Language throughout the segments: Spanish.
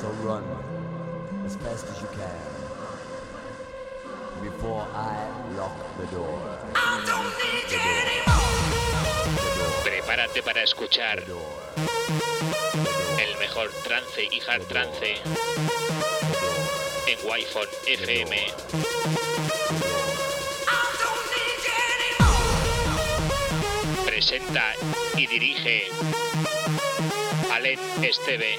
So run as fast as you can before I lock the door. Prepárate para escuchar The door. el mejor trance y hard trance en Wi-Fi FM. Presenta y dirige Alen Esteve.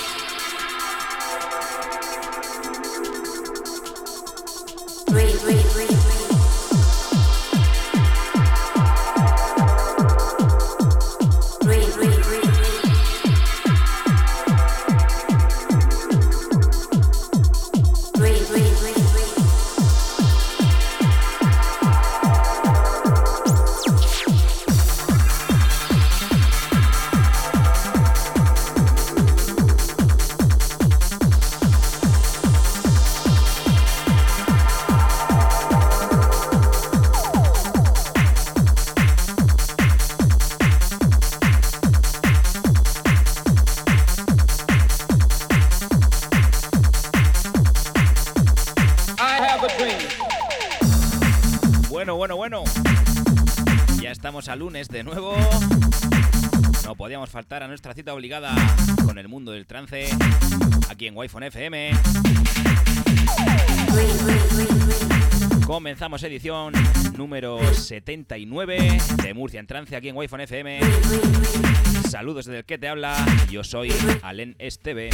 Lunes de nuevo. No podíamos faltar a nuestra cita obligada con el mundo del trance aquí en Wi-Fi FM. Comenzamos edición número 79 de Murcia en trance aquí en Wi-Fi FM. Saludos desde el que te habla. Yo soy Alen Esteve.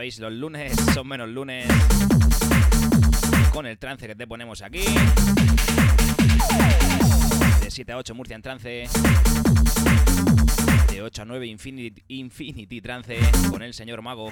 Sabéis, los lunes son menos lunes con el trance que te ponemos aquí. De 7 a 8 Murcia en trance. De 8 a 9 Infinity, Infinity Trance con el señor Mago.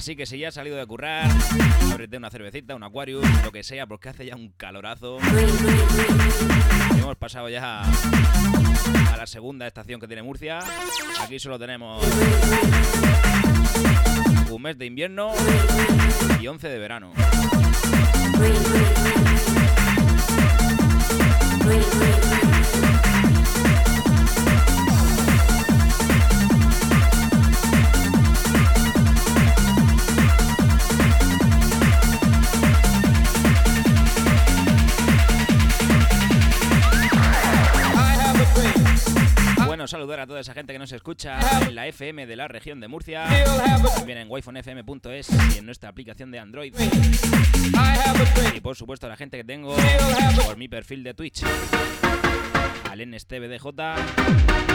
Así que si ya has salido de currar, ábrete una cervecita, un Aquarius, lo que sea, porque hace ya un calorazo. Hemos pasado ya a la segunda estación que tiene Murcia. Aquí solo tenemos un mes de invierno y 11 de verano. Bueno, saludar a toda esa gente que nos escucha en la FM de la región de Murcia, también en wifonfm.es y en nuestra aplicación de Android. Y por supuesto a la gente que tengo por mi perfil de Twitch. Al NSTBDJ.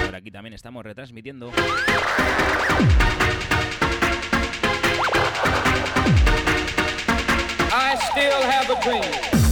Por aquí también estamos retransmitiendo. I still have a dream.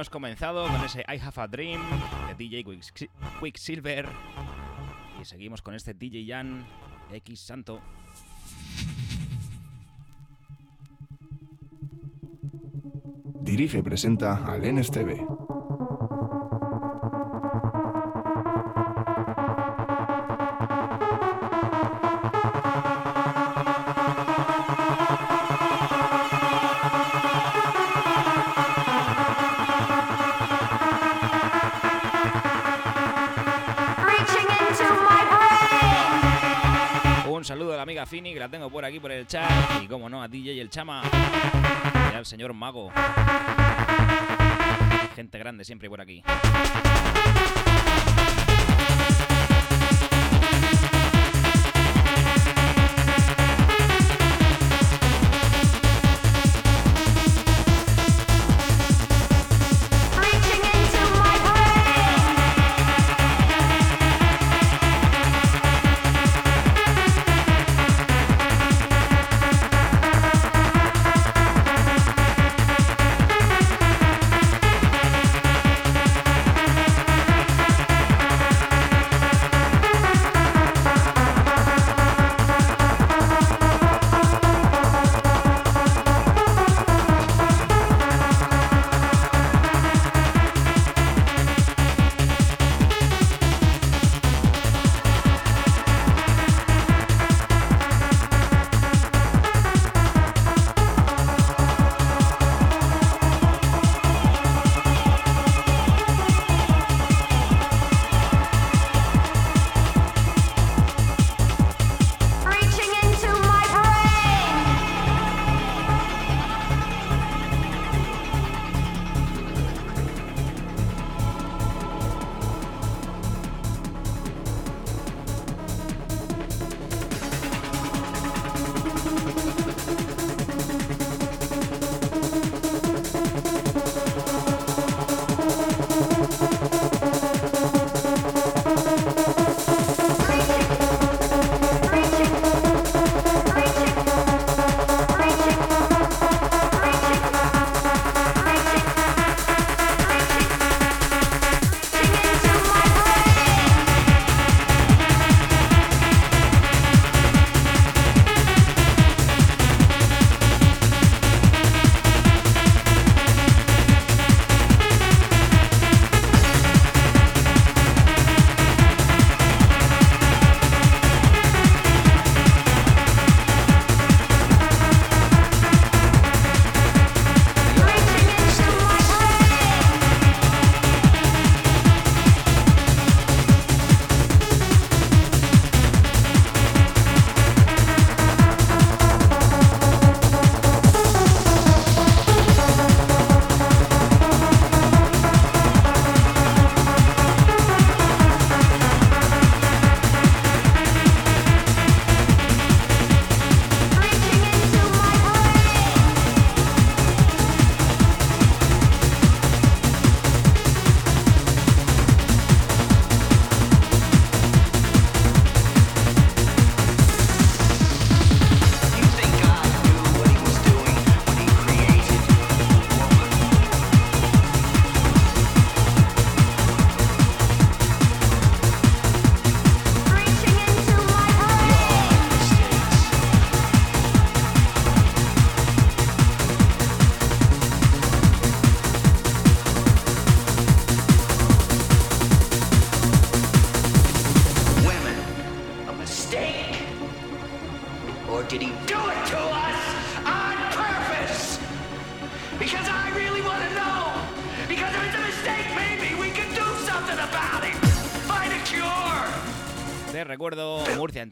Hemos comenzado con ese I Have a Dream de DJ Quicksilver. Y seguimos con este DJ Jan X Santo. Dirige y presenta al NSTV. Fini, que la tengo por aquí por el chat. Y como no, a DJ el Chama. Y al señor Mago. Gente grande siempre por aquí.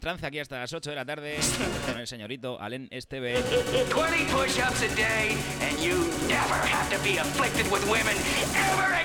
Aquí hasta las 8 de la tarde con el señorito Allen Esteve. 20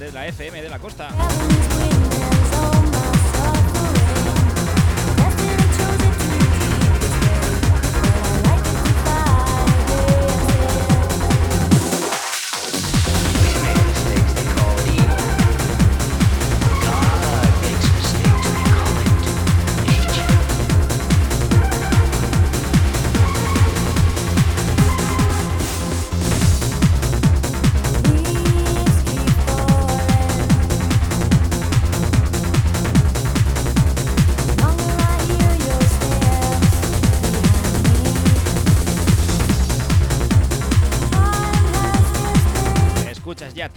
desde la FM de la costa.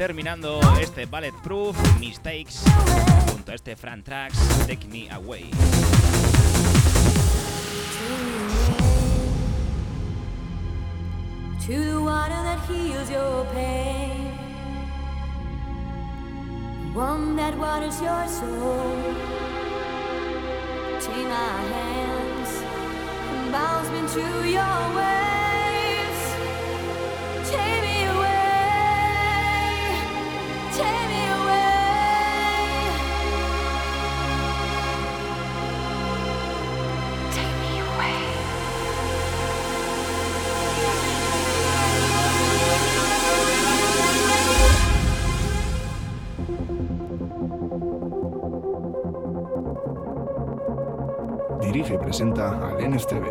Terminando este Bulletproof Mistakes junto a este Fran Tracks Take Me Away. To the water that heals your pain, one that waters your soul. Take my hands and bounce me to your waves. Presenta al NSTV.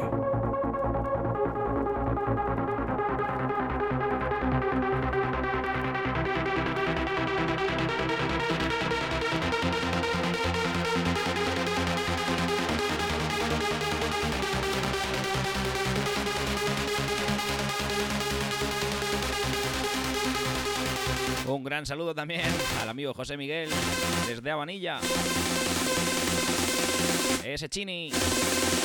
Un gran saludo también al amigo José Miguel desde Avanilla. Ese chini.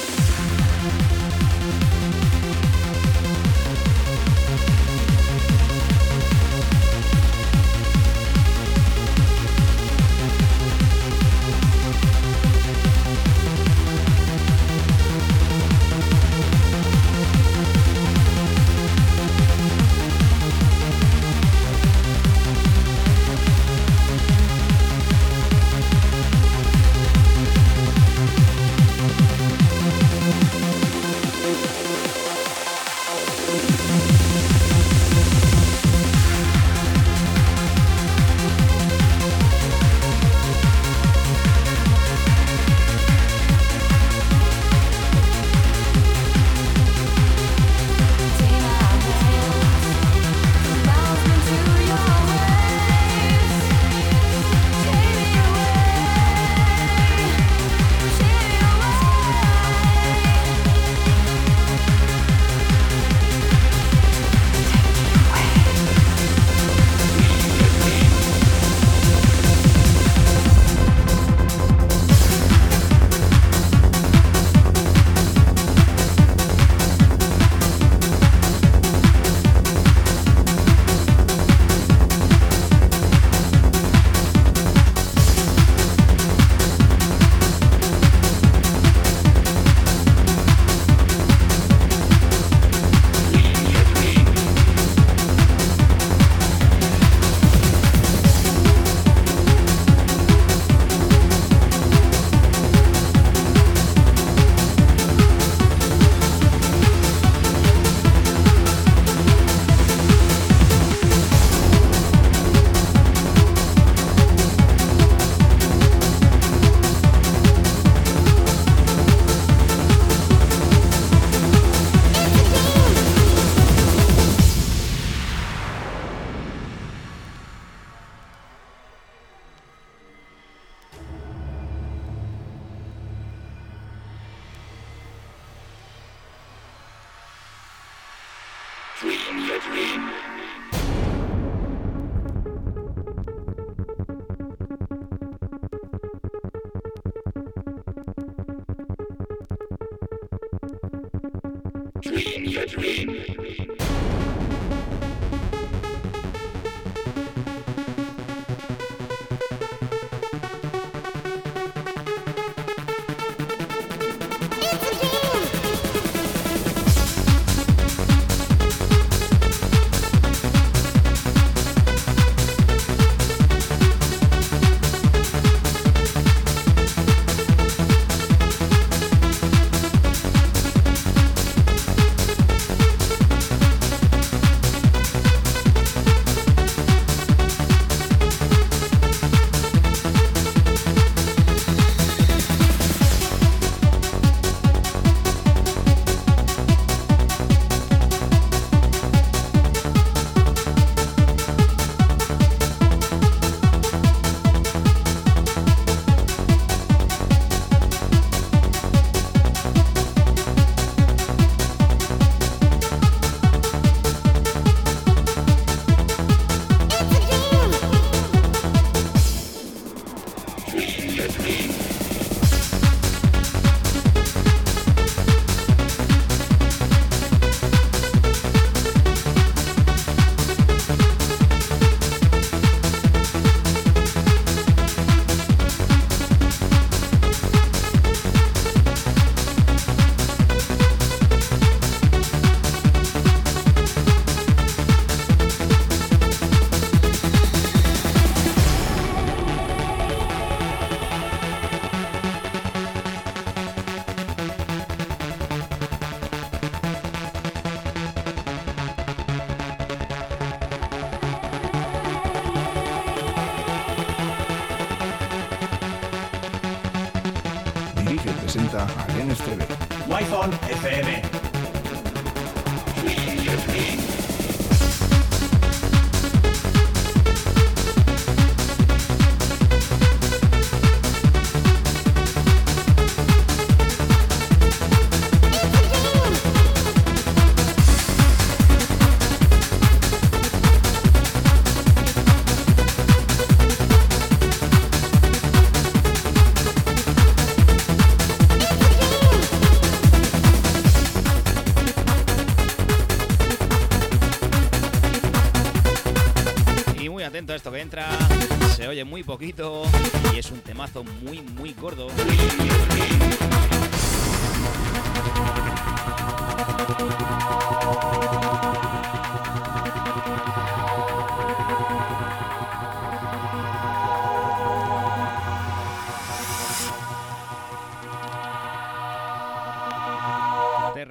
Muy, muy gordo.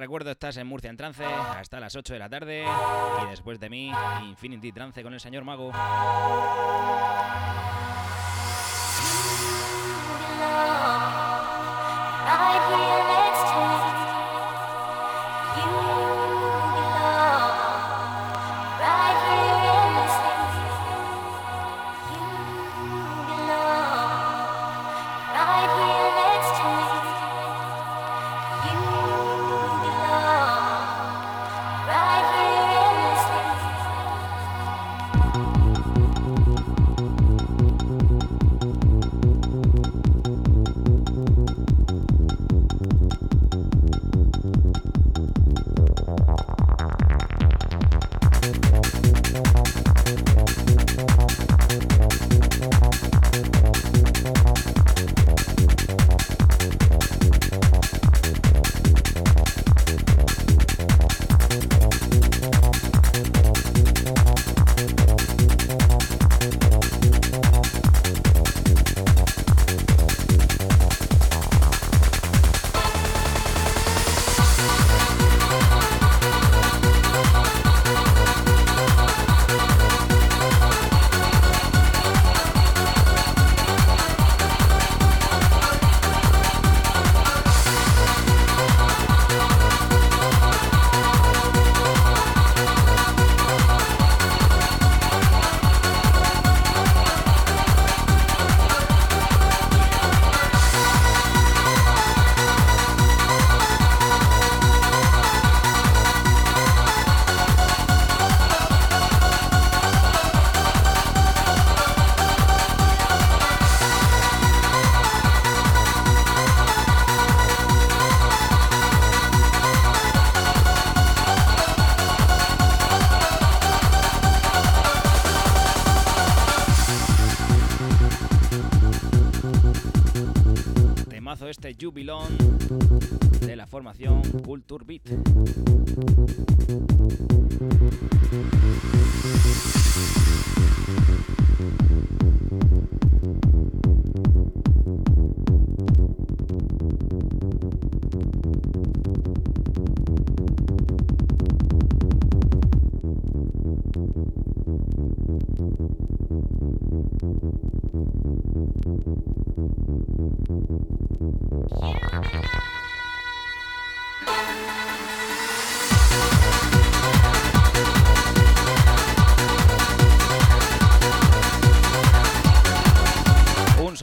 Recuerdo, estás en Murcia en trance hasta las 8 de la tarde y después de mí, Infinity Trance con el señor Mago. Right here Turbit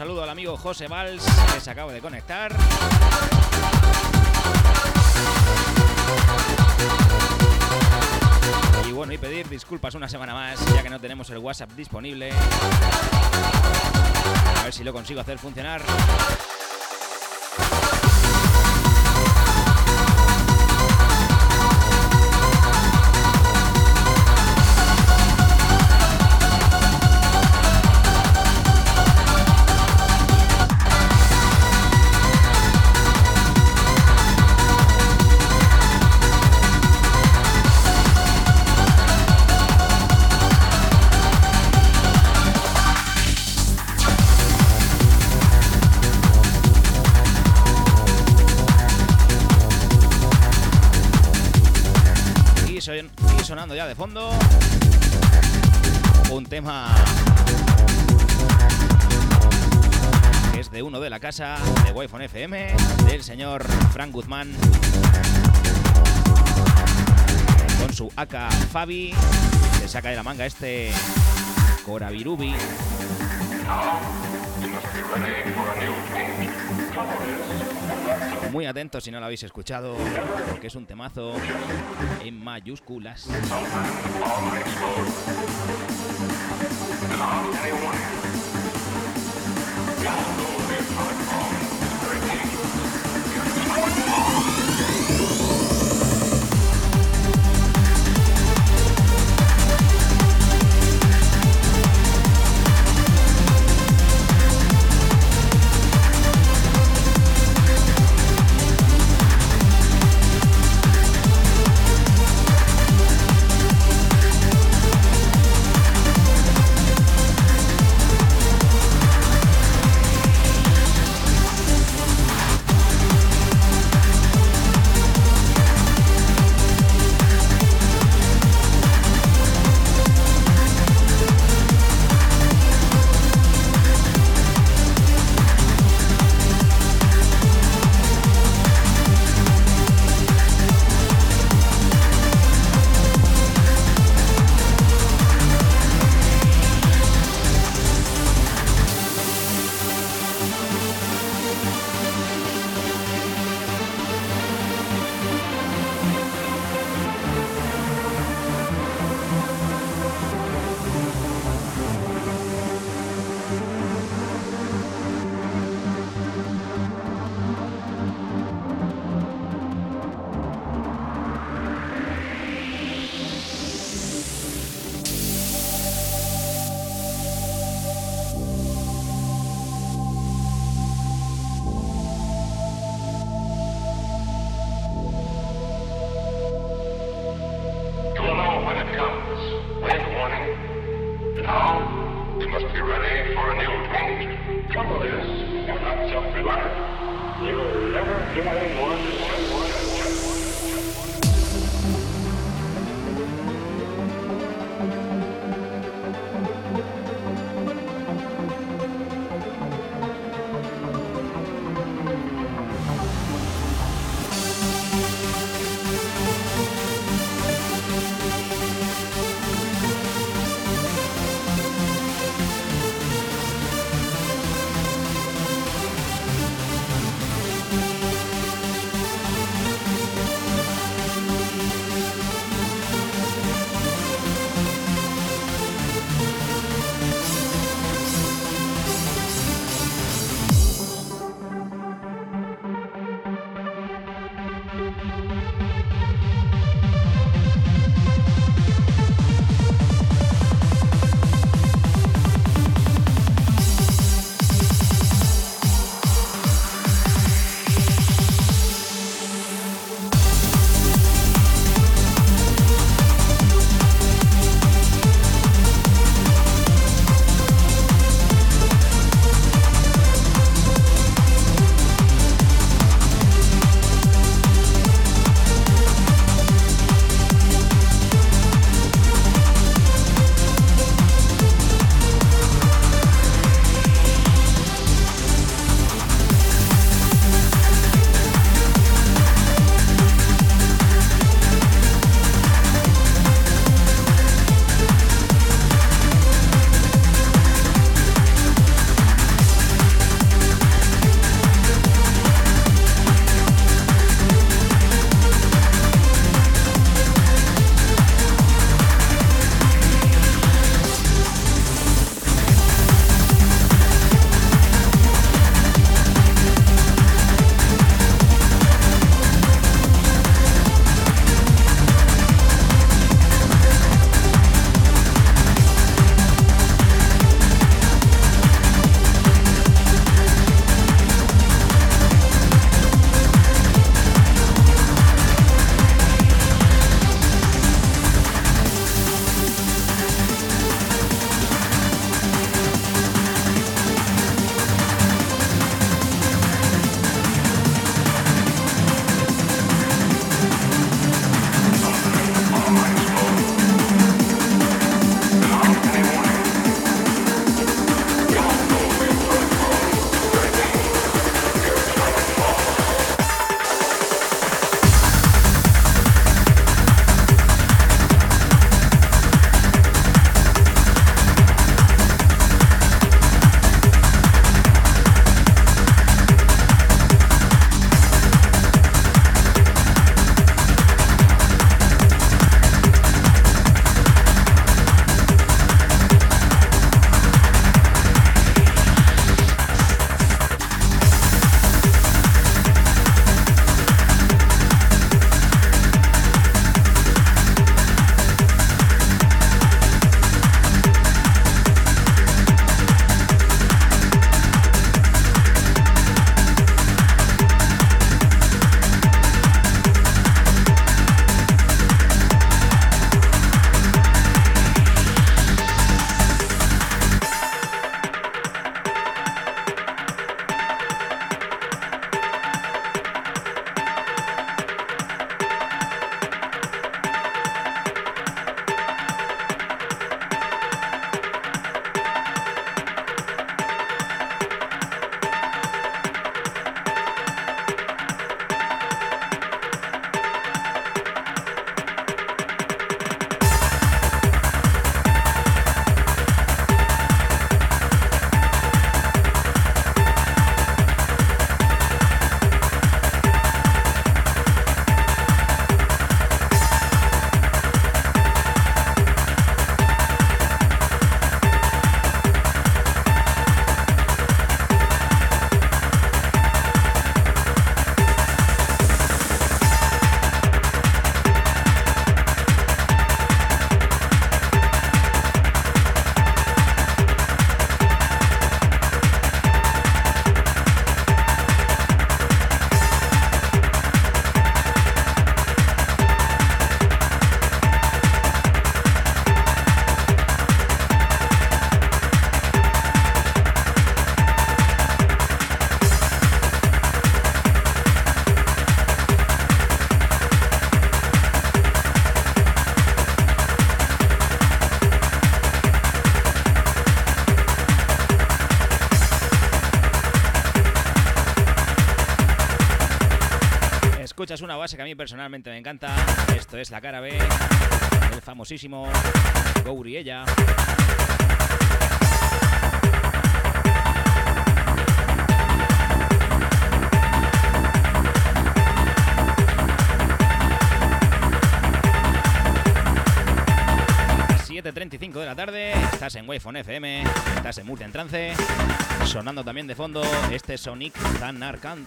saludo al amigo José Valls que se acaba de conectar. Y bueno, y pedir disculpas una semana más, ya que no tenemos el WhatsApp disponible. A ver si lo consigo hacer funcionar. Tema. Es de uno de la casa de Wi-Fi FM del señor Frank Guzmán. Con su AK Fabi que saca de la manga este Corabirubi Muy atentos si no lo habéis escuchado, porque es un temazo en mayúsculas. Escuchas una base que a mí personalmente me encanta. Esto es la cara B, el famosísimo Gouriella. .35 de la tarde, estás en Wi-Fi FM, estás en Murcia en trance, sonando también de fondo este Sonic Zanarkand.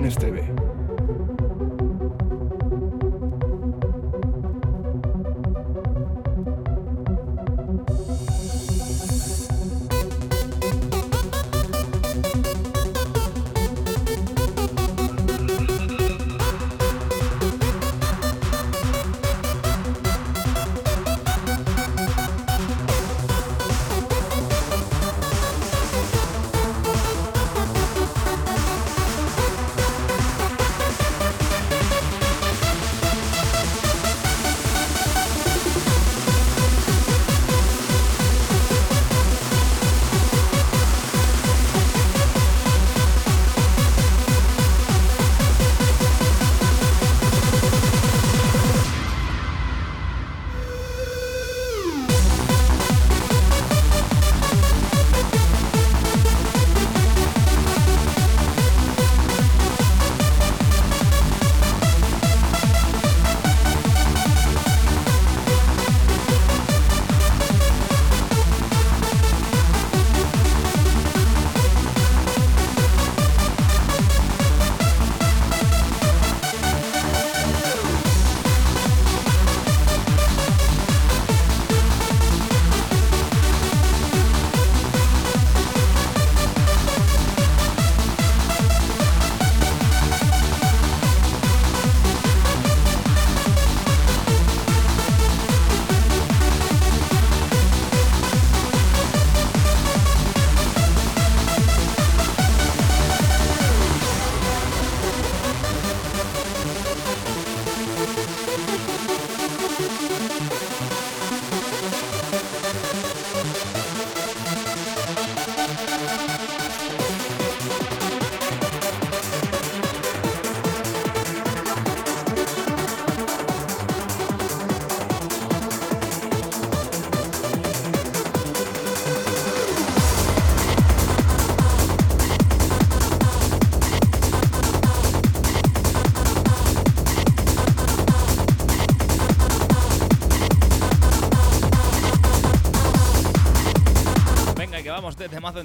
presenta al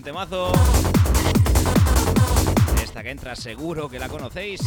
temazo. Esta que entra seguro que la conocéis.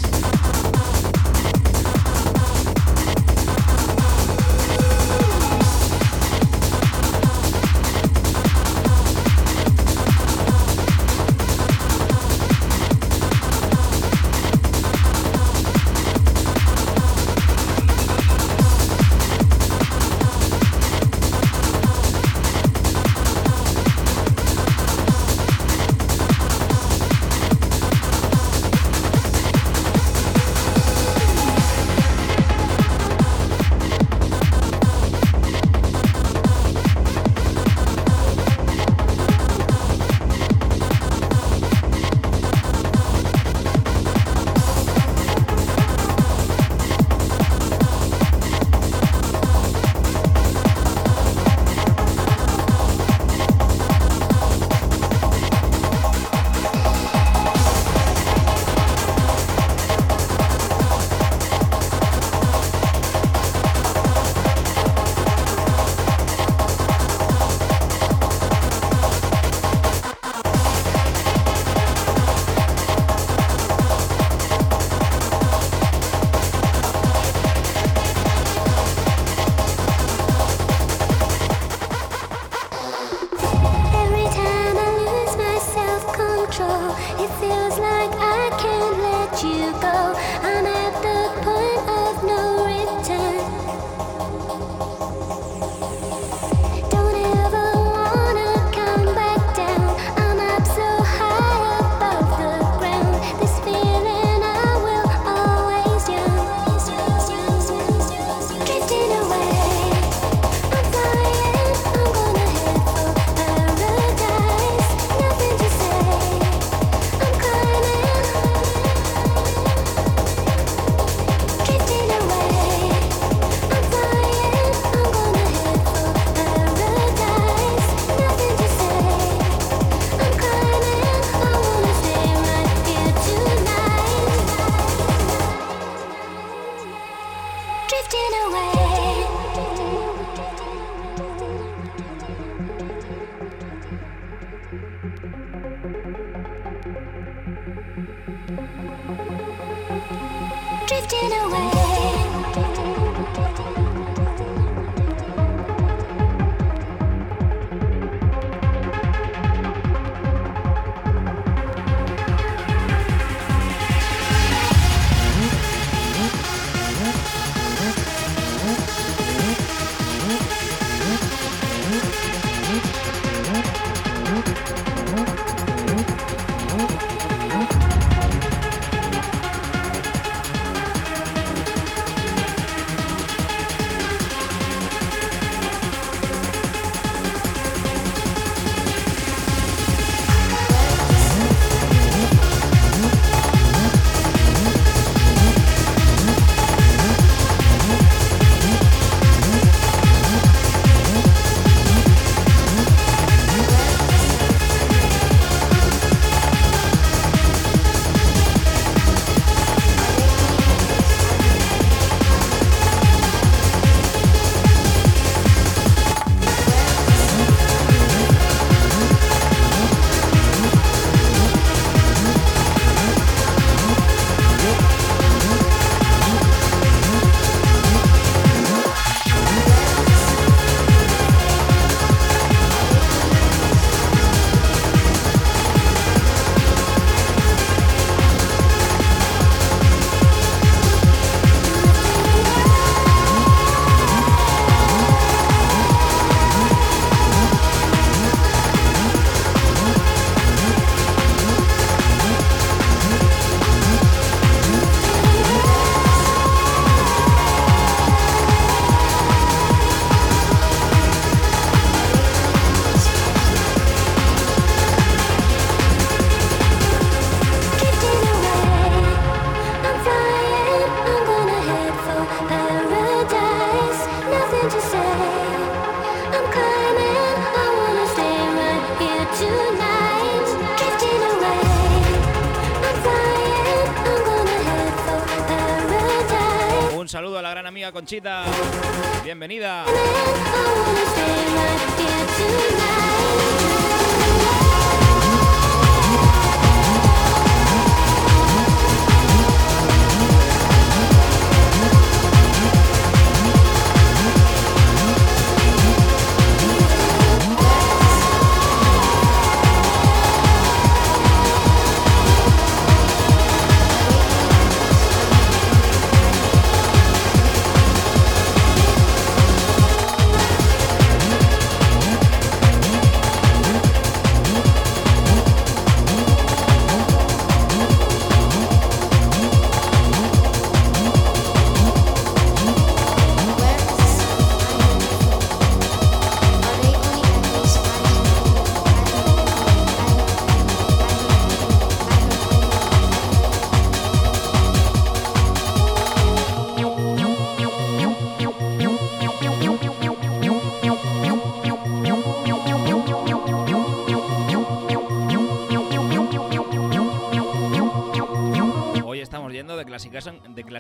Bienvenida.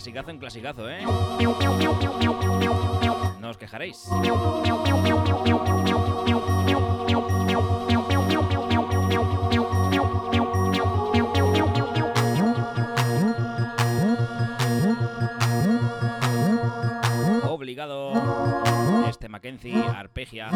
Clasicazo en clasicazo, ¿eh? No os quejaréis. Obligado este Mackenzie, arpegia.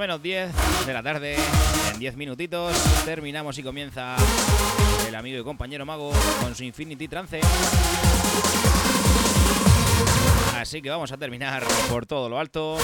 Menos 10 de la tarde, en 10 minutitos, terminamos y comienza el amigo y compañero Mago con su Infinity Trance. Así que vamos a terminar por todo lo alto.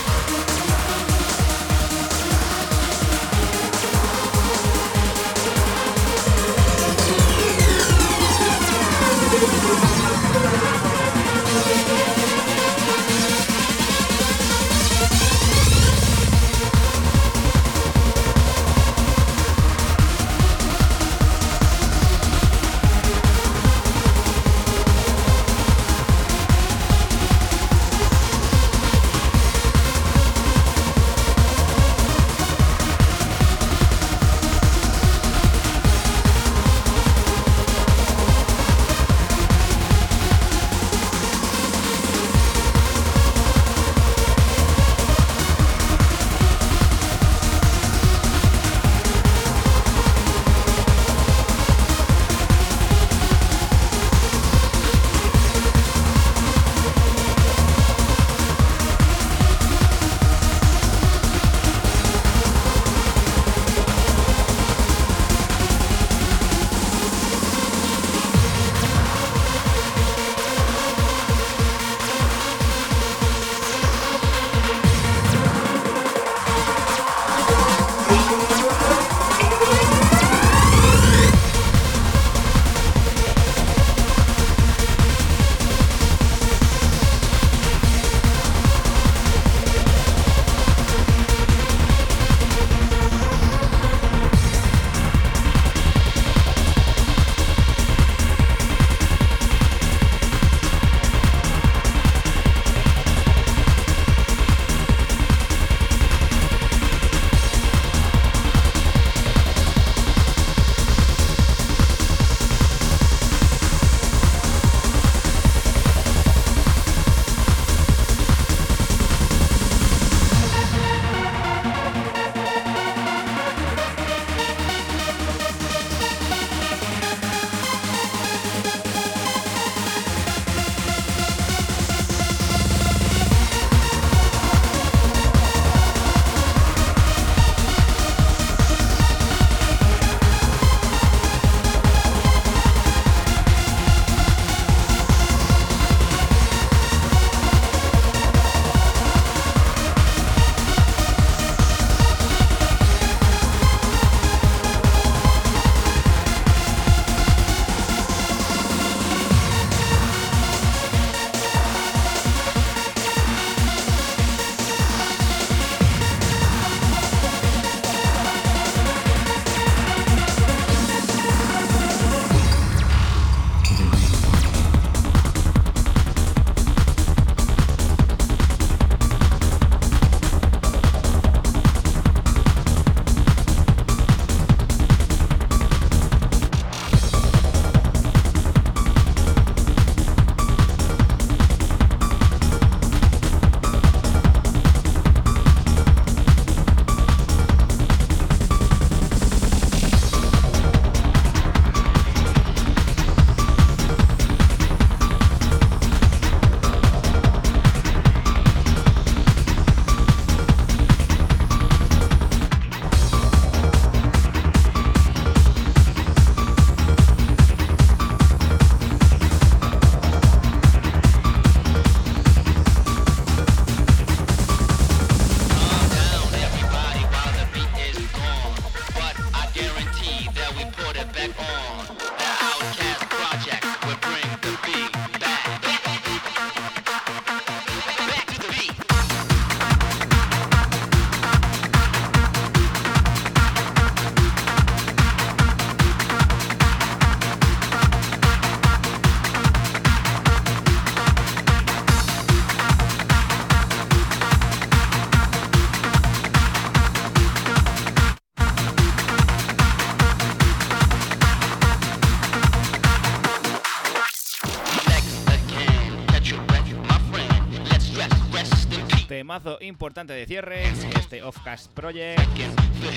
Importante de cierre, este Offcast Project,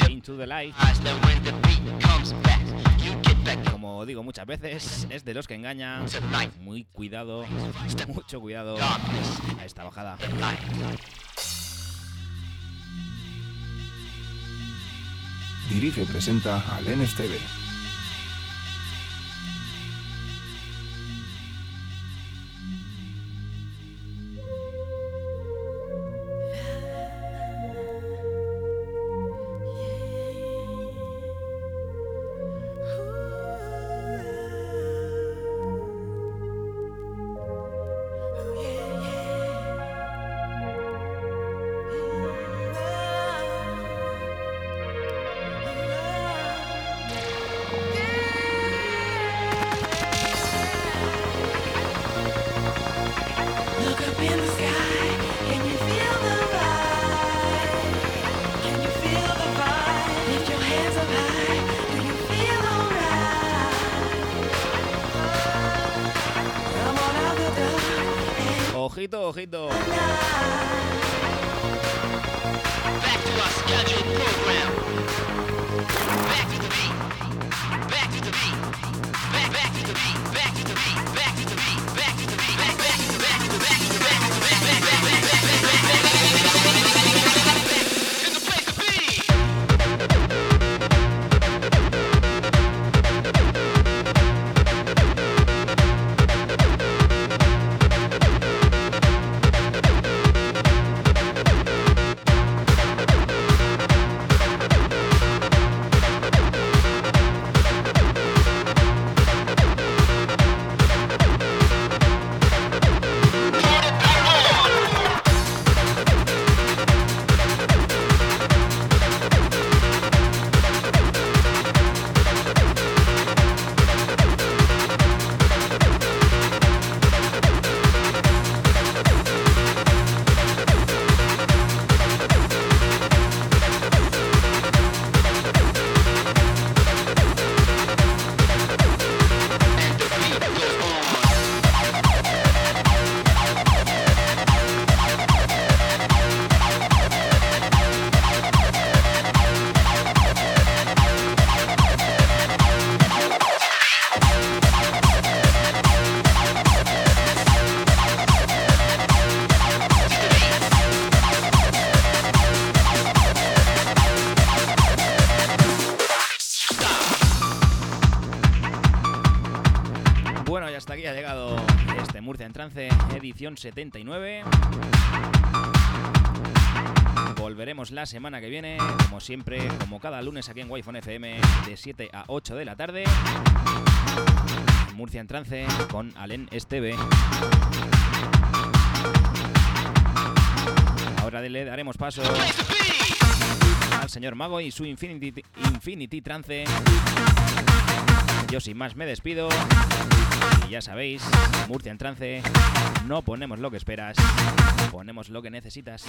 Into the Light. Como digo muchas veces, es de los que engañan. Muy cuidado, mucho cuidado a esta bajada. Dirige presenta al NSTV. Ojito, ojito. Back to our scheduled program. Back to the beat. Back to the beat. Back back to the beat. Back to the beat. Back to the beat. Murcia en Trance, edición 79. Volveremos la semana que viene, como siempre, como cada lunes aquí en Wi-Fi FM, de 7 a 8 de la tarde. Murcia en Trance con Alen Esteve. Ahora le daremos paso al señor Mago y su Infinity, Infinity Trance. Yo sin más me despido. Y ya sabéis, Murcia en trance, no ponemos lo que esperas, ponemos lo que necesitas.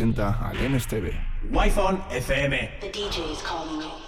Presenta al NSTV. Wi-Fi FM. The DJ is calling you.